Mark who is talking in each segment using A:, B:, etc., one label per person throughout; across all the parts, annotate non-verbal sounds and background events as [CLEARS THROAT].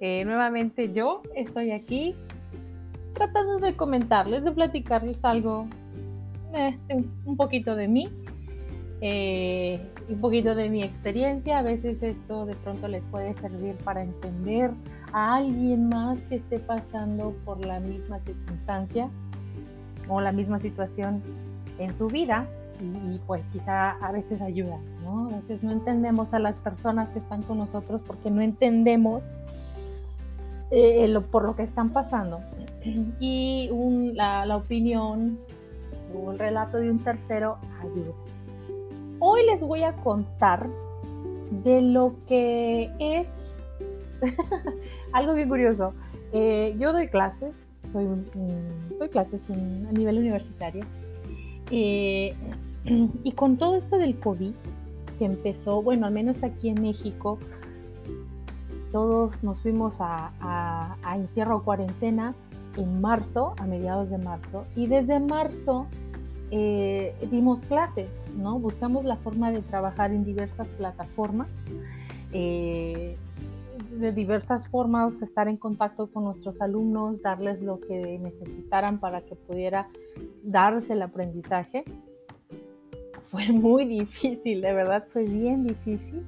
A: Eh, nuevamente yo estoy aquí tratando de comentarles, de platicarles algo, eh, un poquito de mí, eh, un poquito de mi experiencia. A veces esto de pronto les puede servir para entender a alguien más que esté pasando por la misma circunstancia o la misma situación en su vida y, pues quizá a veces ayuda, veces no entendemos a las personas que están con nosotros porque no entendemos eh, por lo que están pasando. [CLEARS THROAT] Y la, opinión o el relato de un tercero ayuda. Hoy les voy a contar de lo que es [LAUGHS] algo bien curioso. Eh, yo doy clases, doy clases a nivel universitario. Eh, [CLEARS THROAT] y con todo esto del COVID que empezó, bueno, al menos aquí en México, todos nos fuimos a, encierro cuarentena en marzo, a mediados de marzo, y desde marzo eh, dimos clases, ¿no? Buscamos la forma de trabajar en diversas plataformas, eh, de diversas formas, estar en contacto con nuestros alumnos, darles lo que necesitaran para que pudiera darse el aprendizaje fue [LAUGHS] muy difícil, de verdad fue bien difícil.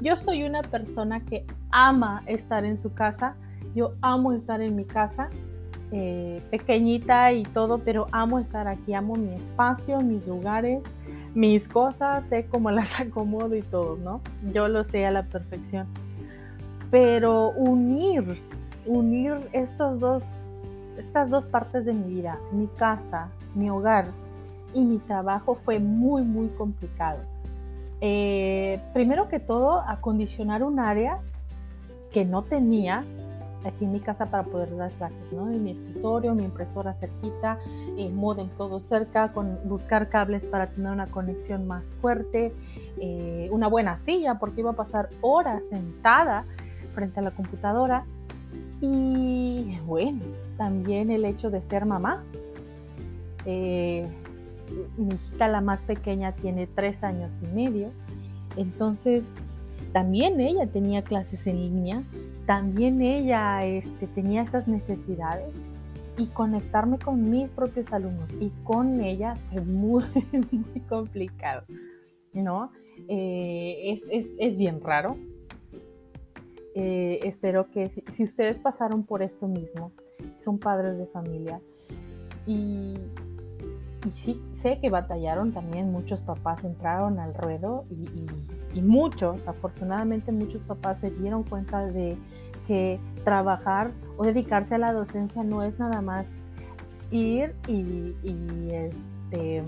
A: Yo soy una persona que ama estar en su casa, yo amo estar en mi casa, eh, pequeñita y todo, pero amo estar aquí, amo mi espacio, mis lugares, mis cosas, sé cómo [LAUGHS] las acomodo y todo, ¿no? Yo lo sé a la perfección. Pero unir, unir estos dos, estas dos partes de mi vida, mi casa, mi hogar, y mi trabajo fue muy, muy complicado. Eh, primero que todo, acondicionar un área que no tenía aquí en mi casa para poder dar clases, ¿no? En mi escritorio, mi impresora cerquita, el modem todo cerca, con buscar cables para tener una conexión más fuerte, eh, una buena silla porque iba a pasar horas sentada frente a la computadora y bueno, también el hecho de ser mamá. Eh, mi hija la más pequeña tiene tres años y medio, entonces también ella tenía clases en línea, también ella este, tenía esas necesidades y conectarme con mis propios alumnos y con ella fue muy, [LAUGHS] muy complicado, ¿no? Eh, es, bien raro. Eh, espero que si ustedes pasaron por esto mismo, son padres de familia y y sí, sé que batallaron también, muchos papás entraron al ruedo y, muchos, afortunadamente muchos papás se dieron cuenta de que trabajar o dedicarse a la docencia no es nada más ir y, este,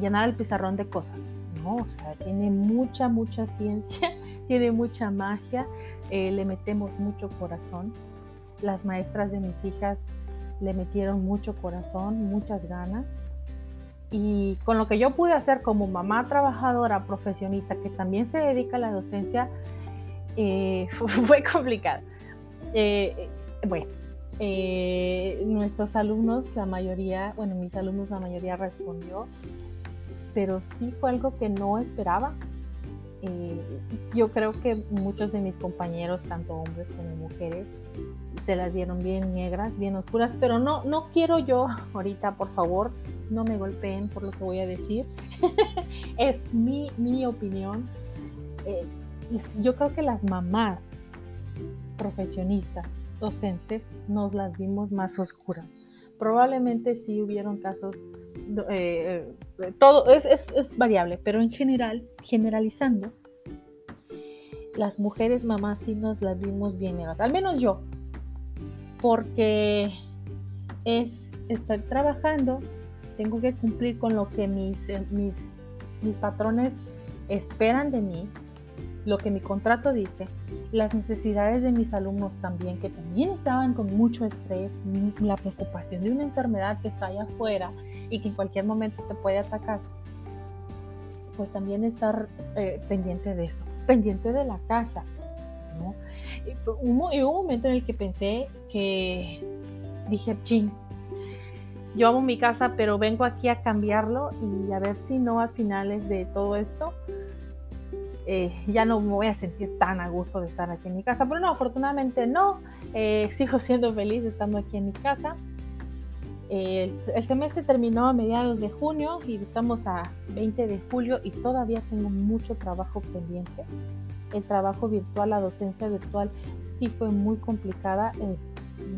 A: llenar el pizarrón de cosas, ¿no? O sea, tiene mucha, mucha ciencia, [LAUGHS] tiene mucha magia, eh, le metemos mucho corazón. Las maestras de mis hijas le metieron mucho corazón, muchas ganas y con lo que yo pude hacer como mamá trabajadora profesionista que también se dedica a la docencia, eh, [LAUGHS] fue complicado. Eh, bueno, eh, nuestros alumnos, la mayoría, bueno, mis alumnos, la mayoría respondió, pero sí fue algo que no esperaba. yo creo que muchos de mis compañeros, tanto hombres como mujeres, se las dieron bien negras, bien oscuras, pero no, no quiero yo ahorita, por favor, no me golpeen por lo que voy a decir. [LAUGHS] es mi, mi opinión. Eh, yo creo que las mamás profesionistas, docentes, nos las vimos más oscuras. Probablemente sí hubieron casos, eh, eh, todo es, es, es variable, pero en general, generalizando, las mujeres mamás sí nos las vimos bien negras, al menos yo, porque es estar trabajando, tengo que cumplir con lo que mis, eh, mis, mis patrones esperan de mí, lo que mi contrato dice, las necesidades de mis alumnos también, que también estaban con mucho estrés, la preocupación de una enfermedad que está allá afuera y que en cualquier momento te puede atacar, pues también estar eh, pendiente de eso, pendiente de la casa, ¿no? Y hubo, un momento en el que pensé que dije, ching, yo amo mi casa, pero vengo aquí a cambiarlo y a ver si no a finales de todo esto eh, ya no me voy a sentir tan a gusto de estar aquí en mi casa. Pero no, afortunadamente no. Eh, [LAUGHS] sigo siendo feliz estando aquí en mi casa. el, semestre terminó a mediados de junio y estamos a 20 de julio y todavía tengo mucho trabajo pendiente. El trabajo virtual, la docencia virtual sí fue muy complicada.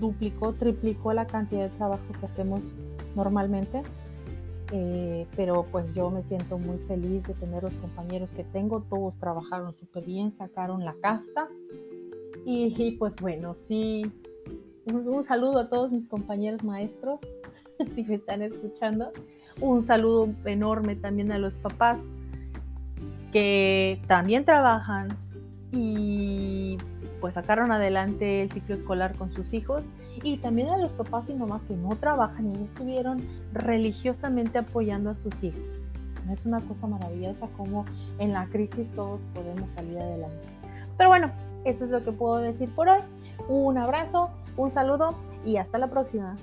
A: Duplicó, triplicó la cantidad de trabajo que hacemos normalmente. Eh, pero pues yo me siento muy feliz de tener los compañeros que tengo, todos trabajaron súper bien, sacaron la casta y, pues bueno, sí, un, saludo a todos mis compañeros maestros, [LAUGHS] si me están escuchando, un saludo enorme también a los papás que también trabajan y pues sacaron adelante el ciclo escolar con sus hijos y también a los papás y mamás que no trabajan y estuvieron religiosamente apoyando a sus hijos. Es una cosa maravillosa como en la crisis todos podemos salir adelante. Pero bueno, esto es lo que puedo decir por hoy. Un abrazo, un saludo y hasta la próxima.